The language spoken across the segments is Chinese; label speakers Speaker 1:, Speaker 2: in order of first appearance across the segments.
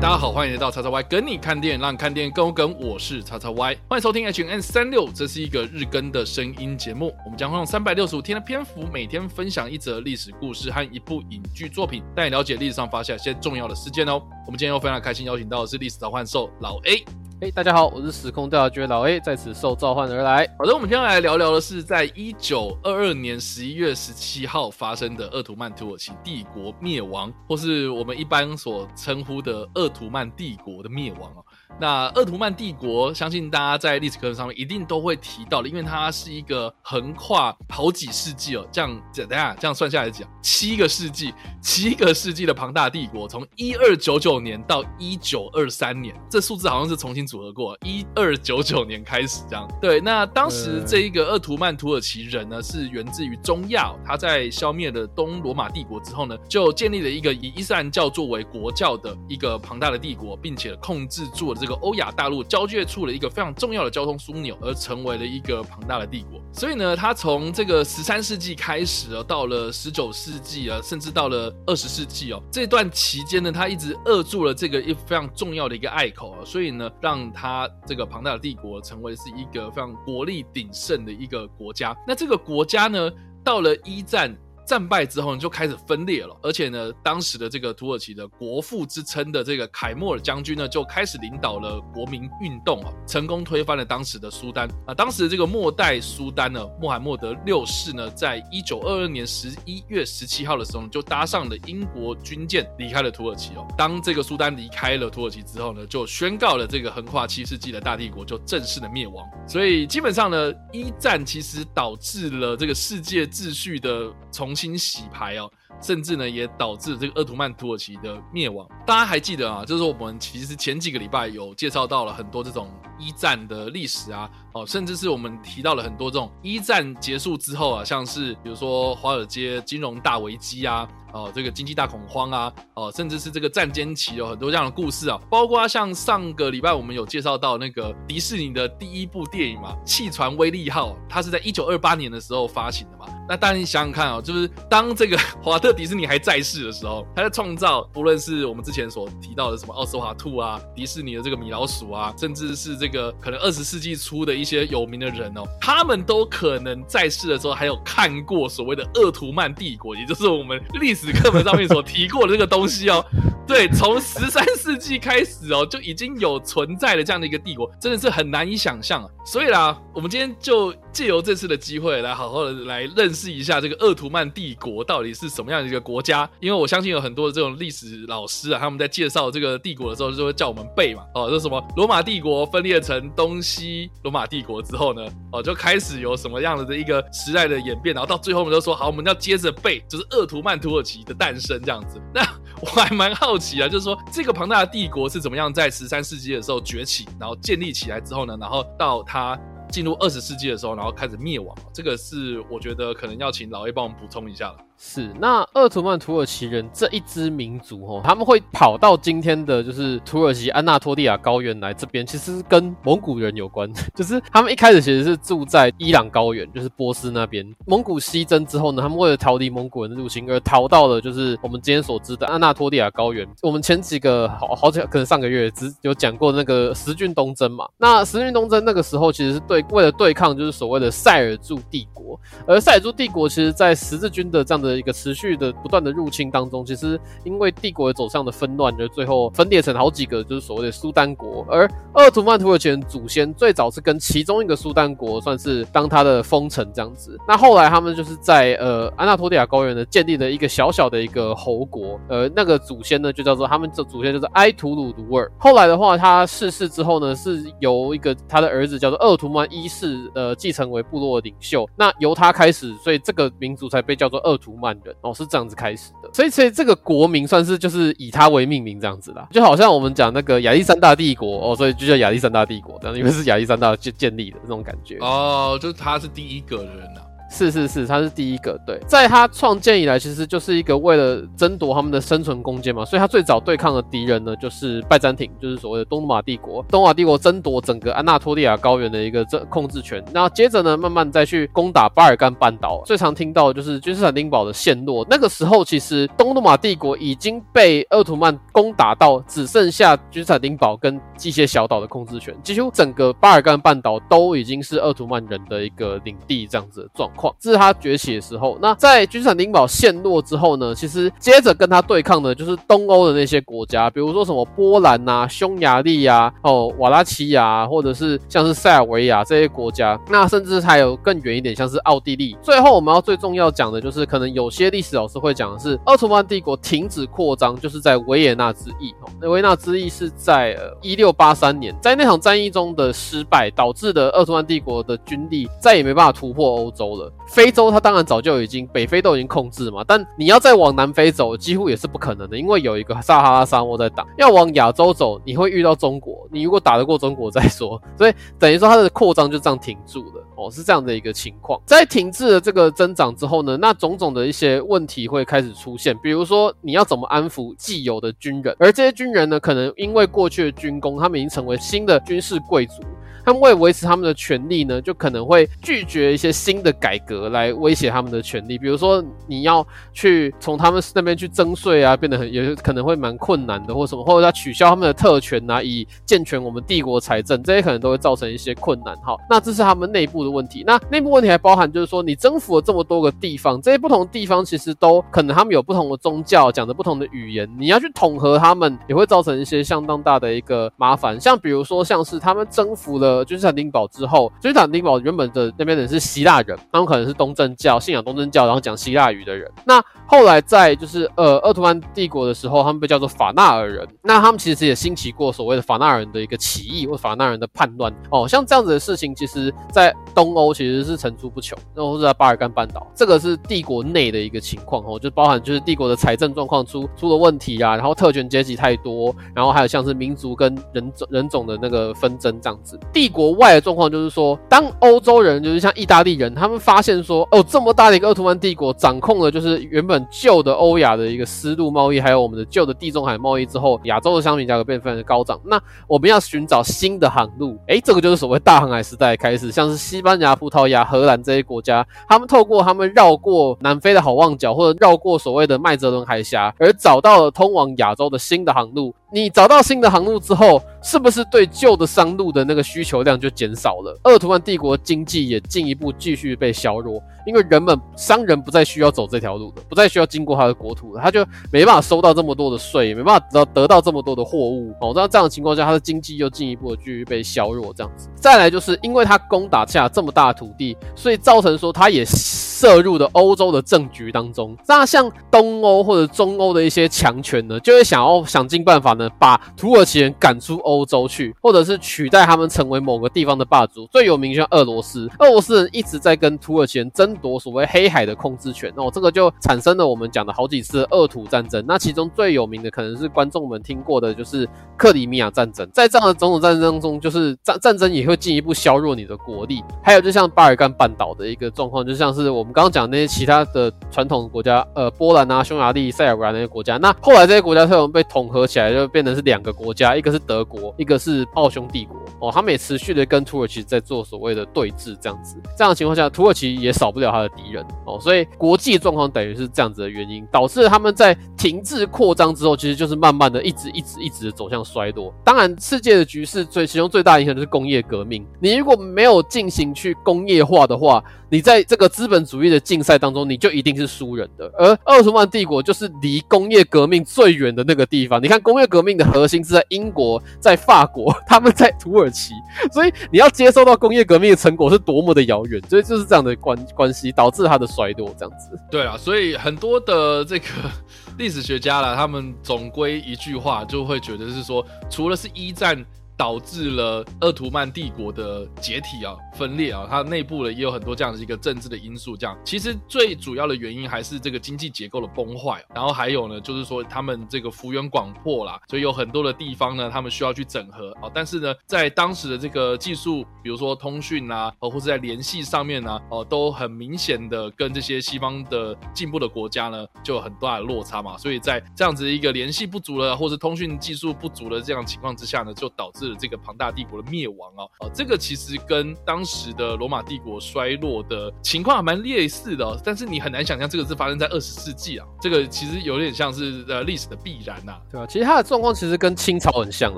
Speaker 1: 大家好，欢迎来到叉叉 Y 跟你看电影，让看电影更有梗。我是叉叉 Y，欢迎收听 H N 三六，这是一个日更的声音节目。我们将会用三百六十五天的篇幅，每天分享一则历史故事和一部影剧作品，带你了解历史上发生一些重要的事件哦。我们今天又非常开心邀请到的是历史召唤兽老 A。
Speaker 2: 嘿大家好，我是时空调查局老 A，在此受召唤而来。
Speaker 1: 好的，我们今天来聊聊的是在一九二二年十一月十七号发生的鄂图曼土耳其帝国灭亡，或是我们一般所称呼的鄂图曼帝国的灭亡。那鄂图曼帝国，相信大家在历史课本上面一定都会提到的，因为它是一个横跨好几世纪哦，这样等下这样算下来讲，七个世纪，七个世纪的庞大帝国，从一二九九年到一九二三年，这数字好像是重新组合过，一二九九年开始这样。对，那当时这一个鄂图曼土耳其人呢，是源自于中亚，他在消灭了东罗马帝国之后呢，就建立了一个以伊斯兰教作为国教的一个庞大的帝国，并且控制住了这个。欧亚大陆交界处的一个非常重要的交通枢纽，而成为了一个庞大的帝国。所以呢，他从这个十三世纪开始啊，到了十九世纪啊，甚至到了二十世纪哦，这段期间呢，他一直扼住了这个一非常重要的一个隘口啊，所以呢，让他这个庞大的帝国成为是一个非常国力鼎盛的一个国家。那这个国家呢，到了一战。战败之后呢，就开始分裂了，而且呢，当时的这个土耳其的国父之称的这个凯末尔将军呢，就开始领导了国民运动啊，成功推翻了当时的苏丹。啊，当时这个末代苏丹呢，穆罕默德六世呢，在一九二二年十一月十七号的时候，就搭上了英国军舰离开了土耳其哦。当这个苏丹离开了土耳其之后呢，就宣告了这个横跨七世纪的大帝国就正式的灭亡。所以基本上呢，一战其实导致了这个世界秩序的重新洗牌哦，甚至呢也导致这个鄂图曼土耳其的灭亡。大家还记得啊？就是我们其实前几个礼拜有介绍到了很多这种一战的历史啊，哦，甚至是我们提到了很多这种一战结束之后啊，像是比如说华尔街金融大危机啊。哦，这个经济大恐慌啊，哦，甚至是这个战间期有很多这样的故事啊，包括像上个礼拜我们有介绍到那个迪士尼的第一部电影嘛，《汽船威力号》，它是在一九二八年的时候发行的嘛。那当然你想想看啊、就是当这个华特迪士尼还在世的时候，他在创造，不论是我们之前所提到的什么奥斯华兔啊，迪士尼的这个米老鼠啊，甚至是这个可能二十世纪初的一些有名的人哦，他们都可能在世的时候还有看过所谓的鄂图曼帝国，也就是我们历。史课本上面所提过的这个东西哦，对，从十三世纪开始哦，就已经有存在的这样的一个帝国，真的是很难以想象啊。所以啦，我们今天就借由这次的机会来好好的来认识一下这个鄂图曼帝国到底是什么样的一个国家。因为我相信有很多的这种历史老师啊，他们在介绍这个帝国的时候，就会叫我们背嘛，哦，这什么罗马帝国分裂成东西罗马帝国之后呢，哦，就开始有什么样的一个时代的演变，然后到最后我们就说好，我们要接着背，就是鄂图曼土耳其。的诞生这样子，那我还蛮好奇啊，就是说这个庞大的帝国是怎么样在十三世纪的时候崛起，然后建立起来之后呢，然后到它进入二十世纪的时候，然后开始灭亡。这个是我觉得可能要请老 A 帮我们补充一下了。
Speaker 2: 是，那鄂图曼土耳其人这一支民族哦，他们会跑到今天的就是土耳其安纳托利亚高原来这边，其实跟蒙古人有关，就是他们一开始其实是住在伊朗高原，就是波斯那边。蒙古西征之后呢，他们为了逃离蒙古人的入侵，而逃到了就是我们今天所知的安纳托利亚高原。我们前几个好好几可能上个月只有讲过那个十军东征嘛，那十军东征那个时候其实是对为了对抗就是所谓的塞尔柱帝国，而塞尔柱帝国其实在十字军的这样的。的一个持续的不断的入侵当中，其实因为帝国走向的纷乱，就最后分裂成好几个，就是所谓的苏丹国。而鄂图曼土耳其人祖先最早是跟其中一个苏丹国算是当他的封臣这样子。那后来他们就是在呃安纳托利亚高原呢建立了一个小小的一个侯国，呃那个祖先呢就叫做他们这祖先就是埃图鲁卢尔。后来的话他逝世之后呢，是由一个他的儿子叫做鄂图曼一世呃继承为部落领袖。那由他开始，所以这个民族才被叫做鄂图万人哦，是这样子开始的，所以所以这个国名算是就是以他为命名这样子啦，就好像我们讲那个亚历山大帝国哦，所以就叫亚历山大帝国这样，因为是亚历山大建建立的这种感觉。
Speaker 1: 哦，就是他是第一个人呐、啊。
Speaker 2: 是是是，他是第一个。对，在他创建以来，其实就是一个为了争夺他们的生存空间嘛，所以他最早对抗的敌人呢，就是拜占庭，就是所谓的东罗马帝国。东罗马帝国争夺整个安纳托利亚高原的一个这控制权，那接着呢，慢慢再去攻打巴尔干半岛。最常听到的就是君士坦丁堡的陷落。那个时候，其实东罗马帝国已经被鄂图曼攻打到只剩下君士坦丁堡跟机械小岛的控制权，几乎整个巴尔干半岛都已经是奥图曼人的一个领地，这样子的状况。这是他崛起的时候。那在君士坦丁堡陷落之后呢，其实接着跟他对抗的就是东欧的那些国家，比如说什么波兰呐、啊、匈牙利呀、哦、瓦拉齐亚，或者是像是塞尔维亚这些国家。那甚至还有更远一点，像是奥地利。最后我们要最重要讲的就是，可能有些历史老师会讲的是，奥图曼帝国停止扩张，就是在维也纳之役。哦那维纳之役是在呃一六八三年，在那场战役中的失败，导致的鄂图曼帝国的军力再也没办法突破欧洲了。非洲它当然早就已经北非都已经控制嘛，但你要再往南非走，几乎也是不可能的，因为有一个撒哈拉沙漠在挡。要往亚洲走，你会遇到中国，你如果打得过中国再说。所以等于说它的扩张就这样停住了。哦，是这样的一个情况。在停滞的这个增长之后呢，那种种的一些问题会开始出现，比如说你要怎么安抚既有的军人，而这些军人呢，可能因为过去的军功，他们已经成为新的军事贵族。他们为维持他们的权利呢，就可能会拒绝一些新的改革来威胁他们的权利。比如说，你要去从他们那边去征税啊，变得很也可能会蛮困难的，或什么，或者要取消他们的特权啊，以健全我们帝国财政，这些可能都会造成一些困难。哈，那这是他们内部的问题。那内部问题还包含就是说，你征服了这么多个地方，这些不同地方其实都可能他们有不同的宗教，讲的不同的语言，你要去统合他们，也会造成一些相当大的一个麻烦。像比如说，像是他们征服了。呃君士坦丁堡之后，君士坦丁堡原本的那边人是希腊人，他们可能是东正教，信仰东正教，然后讲希腊语的人。那后来在就是呃鄂图曼帝国的时候，他们被叫做法纳尔人。那他们其实也兴起过所谓的法纳尔人的一个起义或法纳尔人的叛乱哦，像这样子的事情，其实在东欧其实是层出不穷，然后是在巴尔干半岛，这个是帝国内的一个情况哦，就包含就是帝国的财政状况出出了问题啊，然后特权阶级太多，然后还有像是民族跟人种人种的那个纷争这样子。帝国外的状况就是说，当欧洲人就是像意大利人，他们发现说，哦，这么大的一个鄂图曼帝国掌控了就是原本。旧的欧亚的一个丝路贸易，还有我们的旧的地中海贸易之后，亚洲的商品价格变得非常的高涨。那我们要寻找新的航路，诶，这个就是所谓大航海时代开始，像是西班牙、葡萄牙、荷兰这些国家，他们透过他们绕过南非的好望角，或者绕过所谓的麦哲伦海峡，而找到了通往亚洲的新的航路。你找到新的航路之后，是不是对旧的商路的那个需求量就减少了？鄂图曼帝国经济也进一步继续被削弱，因为人们商人不再需要走这条路了，不再需要经过他的国土了，他就没办法收到这么多的税，也没办法得到得到这么多的货物哦。那这样的情况下，他的经济又进一步的继续被削弱，这样子。再来就是因为他攻打下这么大的土地，所以造成说他也涉入了欧洲的政局当中。那像东欧或者中欧的一些强权呢，就会想要想尽办法呢。把土耳其人赶出欧洲去，或者是取代他们成为某个地方的霸主。最有名像俄罗斯，俄罗斯人一直在跟土耳其人争夺所谓黑海的控制权哦，这个就产生了我们讲的好几次的二土战争。那其中最有名的可能是观众们听过的，就是克里米亚战争。在这样的种种战争中，就是战战争也会进一步削弱你的国力。还有就像巴尔干半岛的一个状况，就像是我们刚刚讲那些其他的传统国家，呃，波兰啊、匈牙利、塞尔维亚那些国家。那后来这些国家突然被统合起来就。变成是两个国家，一个是德国，一个是奥匈帝国哦，他们也持续的跟土耳其在做所谓的对峙，这样子。这样的情况下，土耳其也少不了他的敌人哦，所以国际状况等于是这样子的原因，导致他们在停滞扩张之后，其实就是慢慢的一直一直一直走向衰落。当然，世界的局势最其中最大影响就是工业革命。你如果没有进行去工业化的话，你在这个资本主义的竞赛当中，你就一定是输人的。而奥斯曼帝国就是离工业革命最远的那个地方。你看，工业革命的核心是在英国，在法国，他们在土耳其，所以你要接受到工业革命的成果是多么的遥远。所以就是这样的关关系导致它的衰落，这样子。
Speaker 1: 对啊，所以很多的这个 历史学家啦，他们总归一句话，就会觉得是说，除了是一战。导致了鄂图曼帝国的解体啊、分裂啊，它内部呢也有很多这样的一个政治的因素。这样其实最主要的原因还是这个经济结构的崩坏，然后还有呢就是说他们这个幅员广阔啦，所以有很多的地方呢他们需要去整合啊。但是呢，在当时的这个技术，比如说通讯啊，或者在联系上面呢，哦，都很明显的跟这些西方的进步的国家呢就有很大的落差嘛。所以在这样子一个联系不足了，或者通讯技术不足的这样情况之下呢，就导致。了这个庞大帝国的灭亡哦。哦，这个其实跟当时的罗马帝国衰落的情况还蛮类似的，哦，但是你很难想象这个是发生在二十世纪啊。这个其实有点像是呃历史的必然呐，
Speaker 2: 对啊，其实它的状况其实跟清朝很像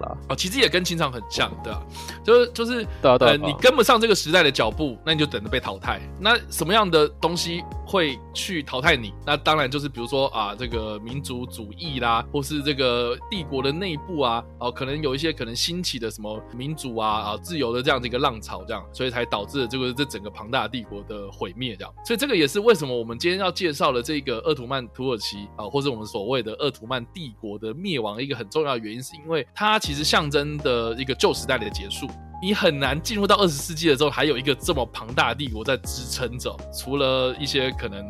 Speaker 2: 啦。
Speaker 1: 哦，其实也跟清朝很像，对啊，就是就是呃，你跟不上这个时代的脚步，那你就等着被淘汰。那什么样的东西会去淘汰你？那当然就是比如说啊，这个民族主义啦，或是这个帝国的内部啊，哦，可能有一些可能兴起的什么民主啊啊自由的这样的一个浪潮，这样，所以才导致了这个这整个庞大帝国的毁灭，这样。所以这个也是为什么我们今天要介绍的这个鄂图曼土耳其啊，或者我们所谓的鄂图曼帝国的灭亡，一个很重要的原因，是因为它其实象征的一个旧时代的结束。你很难进入到二十世纪的时候，还有一个这么庞大的帝国在支撑着，除了一些可能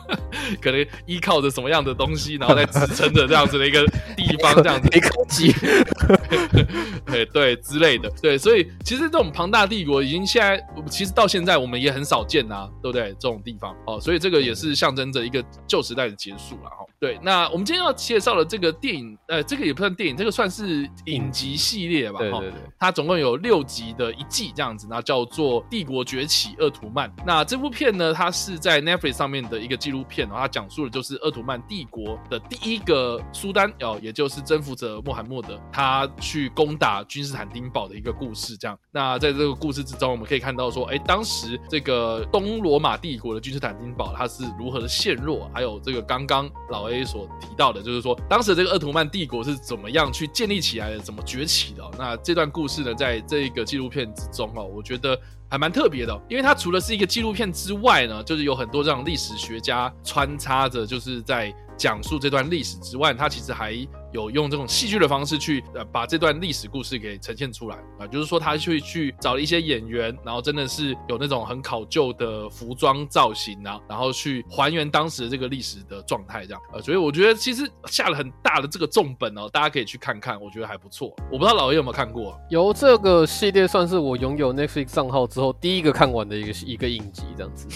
Speaker 1: 可能依靠着什么样的东西，然后在支撑着这样子的一个地方，这样子
Speaker 2: 没科技，
Speaker 1: 对对之类的，对，所以其实这种庞大帝国已经现在，其实到现在我们也很少见啊，对不对？这种地方哦，所以这个也是象征着一个旧时代的结束了哈。对，那我们今天要介绍的这个电影，呃，这个也不算电影，这个算是影集系列吧？哈，对对对，它总共有六集的一季这样子，那叫做《帝国崛起：鄂图曼》。那这部片呢，它是在 Netflix 上面的一个纪录片，然后它讲述的就是鄂图曼帝国的第一个苏丹哦，也就是征服者穆罕默德，他他去攻打君士坦丁堡的一个故事。这样，那在这个故事之中，我们可以看到说，哎，当时这个东罗马帝国的君士坦丁堡它是如何的陷落，还有这个刚刚老 A 所提到的，就是说当时这个鄂图曼帝国是怎么样去建立起来的，怎么崛起的。那这段故事呢，在这个纪录片之中哦，我觉得还蛮特别的，因为它除了是一个纪录片之外呢，就是有很多这样历史学家穿插着，就是在讲述这段历史之外，它其实还。有用这种戏剧的方式去呃把这段历史故事给呈现出来啊，就是说他去去找了一些演员，然后真的是有那种很考究的服装造型啊，然后去还原当时的这个历史的状态这样啊，所以我觉得其实下了很大的这个重本哦，大家可以去看看，我觉得还不错。我不知道老叶有没有看过？
Speaker 2: 由这个系列算是我拥有 Netflix 账号之后第一个看完的一个一个影集这样子。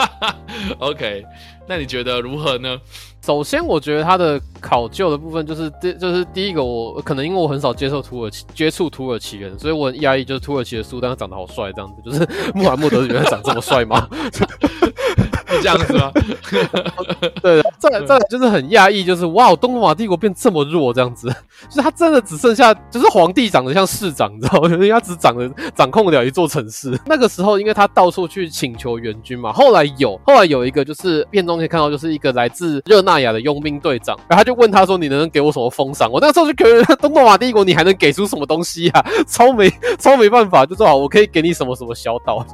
Speaker 1: OK，那你觉得如何呢？
Speaker 2: 首先，我觉得它的考究的部分就是第就是第一个，我可能因为我很少接受土耳其接触土耳其人，所以我很压抑，就是土耳其的苏丹长得好帅，这样子，就是 穆罕默德原来长这么帅吗？
Speaker 1: 这样子吗？
Speaker 2: 对，再来再来就是很讶异，就是哇，东罗马帝国变这么弱，这样子，就是他真的只剩下，就是皇帝长得像市长，你知道吗？因为他只长得掌控了一座城市。那个时候，因为他到处去请求援军嘛，后来有后来有一个就是片中可以看到，就是一个来自热那亚的佣兵队长，然后他就问他说：“你能给我什么封赏？”我那时候就觉得东罗马帝国你还能给出什么东西啊？超没超没办法，就说好，我可以给你什么什么小岛。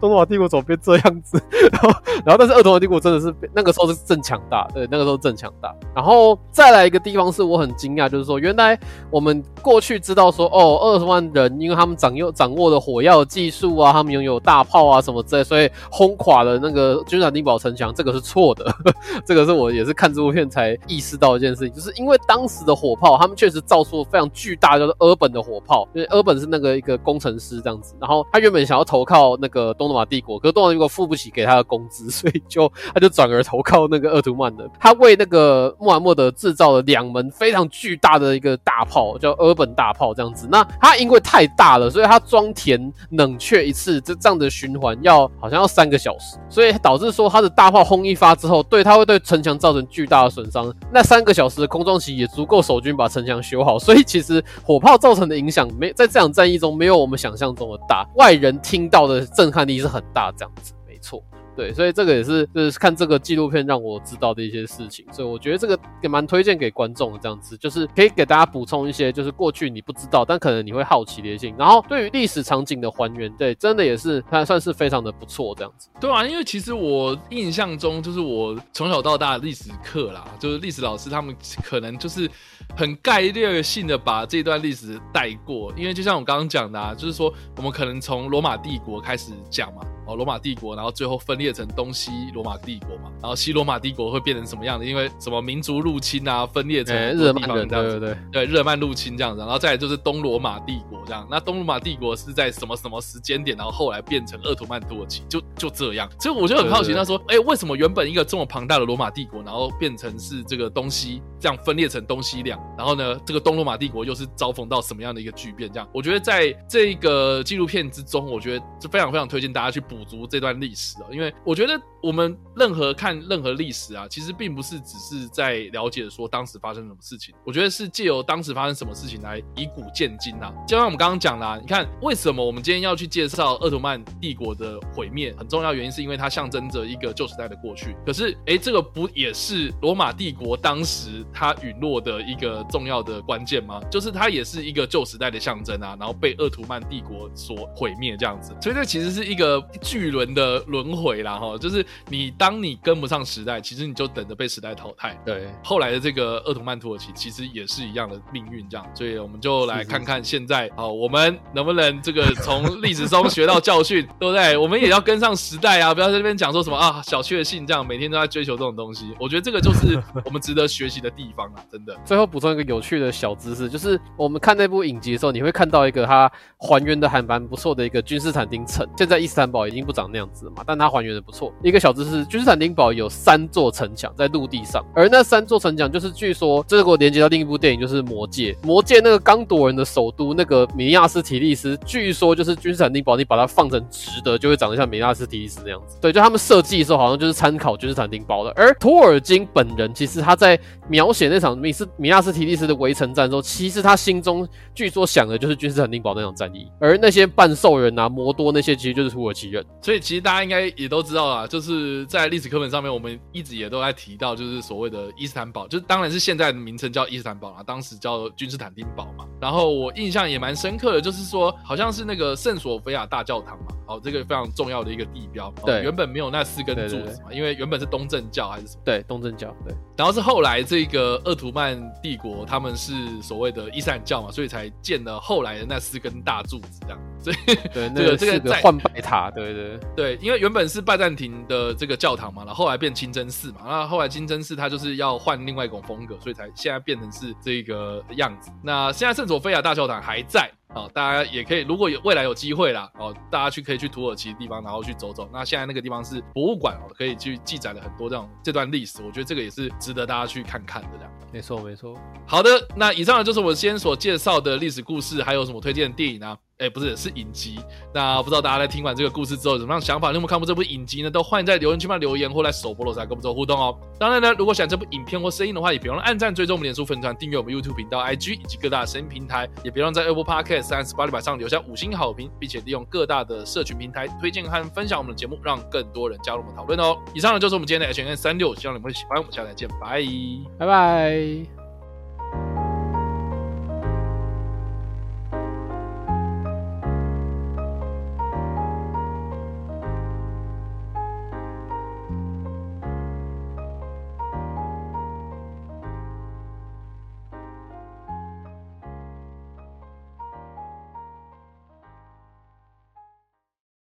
Speaker 2: 东罗马帝国怎么变这样子？然后，然后，但是鄂图曼帝国真的是那个时候是正强大，对，那个时候正强大。然后再来一个地方是我很惊讶，就是说原来我们过去知道说，哦，二十万人因为他们掌握掌握了火药技术啊，他们拥有大炮啊什么之类，所以轰垮了那个君士坦丁堡城墙，这个是错的。这个是我也是看这部片才意识到一件事情，就是因为当时的火炮，他们确实造出了非常巨大，就是俄本的火炮，因为俄本是那个一个工程师这样子，然后他原本想要投靠那个东罗马帝国，可是东罗马帝国付不起给。他的工资，所以就他就转而投靠那个鄂图曼的。他为那个穆罕默德制造了两门非常巨大的一个大炮，叫俄本大炮这样子。那他因为太大了，所以他装填冷却一次，这这样的循环要好像要三个小时，所以导致说他的大炮轰一发之后，对他会对城墙造成巨大的损伤。那三个小时的空窗期也足够守军把城墙修好。所以其实火炮造成的影响没在这场战役中没有我们想象中的大，外人听到的震撼力是很大，这样子错。对，所以这个也是就是看这个纪录片让我知道的一些事情，所以我觉得这个也蛮推荐给观众的，这样子就是可以给大家补充一些就是过去你不知道，但可能你会好奇的一些。然后对于历史场景的还原，对，真的也是它算是非常的不错，这样子。
Speaker 1: 对啊，因为其实我印象中就是我从小到大历史课啦，就是历史老师他们可能就是很概略性的把这段历史带过，因为就像我刚刚讲的啊，就是说我们可能从罗马帝国开始讲嘛。哦，罗马帝国，然后最后分裂成东西罗马帝国嘛，然后西罗马帝国会变成什么样的？因为什么民族入侵啊，分裂成日耳曼人这样子，对对对，对日耳曼入侵这样子，然后再来就是东罗马帝国这样。那东罗马帝国是在什么什么时间点，然后后来变成鄂图曼土耳其，就就这样。所以我就很好奇，他说，哎，为什么原本一个这么庞大的罗马帝国，然后变成是这个东西这样分裂成东西两，然后呢，这个东罗马帝国又是遭逢到什么样的一个巨变？这样，我觉得在这个纪录片之中，我觉得是非常非常推荐大家去补足这段历史啊，因为我觉得我们任何看任何历史啊，其实并不是只是在了解说当时发生什么事情，我觉得是借由当时发生什么事情来以古鉴今啊。就像我们刚刚讲啦，你看为什么我们今天要去介绍鄂图曼帝国的毁灭？很重要原因是因为它象征着一个旧时代的过去。可是，哎，这个不也是罗马帝国当时它陨落的一个重要的关键吗？就是它也是一个旧时代的象征啊，然后被鄂图曼帝国所毁灭这样子。所以这其实是一个巨轮的轮回啦，哈，就是你当你跟不上时代，其实你就等着被时代淘汰。
Speaker 2: 对，
Speaker 1: 后来的这个鄂图曼土耳其其实也是一样的命运，这样。所以我们就来看看现在，好，我们能不能这个从历史中学到教训，对不对？我们也要跟上时代啊，不要在这边讲说什么啊小确幸这样，每天都在追求这种东西。我觉得这个就是我们值得学习的地方啊，真的。
Speaker 2: 最后补充一个有趣的小知识，就是我们看那部影集的时候，你会看到一个它还原的还蛮不错的一个君士坦丁城。现在伊斯坦堡已经不长那样子了嘛，但它还原的不错。一个小知识，君士坦丁堡有三座城墙在陆地上，而那三座城墙就是据说这个连接到另一部电影，就是《魔戒》。魔戒那个刚铎人的首都那个米亚斯提利斯，据说就是君士坦丁堡，你把它放成直的，就会长得像米亚斯提利斯那样子。对，就他们设计的时候好像就是参考君士坦丁堡的。而托尔金本人其实他在描写那场米斯米亚斯提利斯的围城战的时候，其实他心中据说想的就是君士坦丁堡那场战役，而那些半兽人啊、魔多那些，其实就是土耳其人。
Speaker 1: 所以其实大家应该也都知道啦，就是在历史课本上面，我们一直也都在提到，就是所谓的伊斯坦堡，就是当然是现在的名称叫伊斯坦堡啦，当时叫君士坦丁堡嘛。然后我印象也蛮深刻的，就是说好像是那个圣索菲亚大教堂嘛，哦，这个非常重要的一个地标。
Speaker 2: 对，
Speaker 1: 原本没有那四根柱子嘛，
Speaker 2: 对对对，
Speaker 1: 因为原本是东正教还是什么？
Speaker 2: 对，东正教。对，
Speaker 1: 然后是后来这个鄂图曼帝国，他们是所谓的伊斯兰教嘛，所以才建了后来的那四根大柱子这样。所以
Speaker 2: 对，
Speaker 1: 这个这个
Speaker 2: 在换白塔，对对
Speaker 1: 对，因为原本是拜占庭的这个教堂嘛，然后后来变清真寺嘛，那后来清真寺它就是要换另外一种风格，所以才现在变成是这个样子。那现在圣索菲亚大教堂还在。好，大家也可以，如果有未来有机会啦，哦，大家去可以去土耳其的地方，然后去走走。那现在那个地方是博物馆哦，可以去记载了很多这种这段历史。我觉得这个也是值得大家去看看的这样。
Speaker 2: 没错，没错。
Speaker 1: 好的，那以上呢就是我今天所介绍的历史故事，还有什么推荐的电影呢？哎，不是，是影集。那不知道大家在听完这个故事之后有什么样想法？你有没有看过这部影集呢？都欢迎在留言区帮留言，或来首播罗才跟我们做互动哦。当然呢，如果喜欢这部影片或声音的话，也别忘了按赞、追踪我们脸书粉团、订阅我们 YouTube 频道、IG 以及各大声音平台，也别忘在 Apple Podcast 三十八里板上留下五星好评，并且利用各大的社群平台推荐和分享我们的节目，让更多人加入我们讨论哦。以上呢就是我们今天的 H&M 365，希望你们会喜欢。我们下次再见，拜拜
Speaker 2: 拜拜。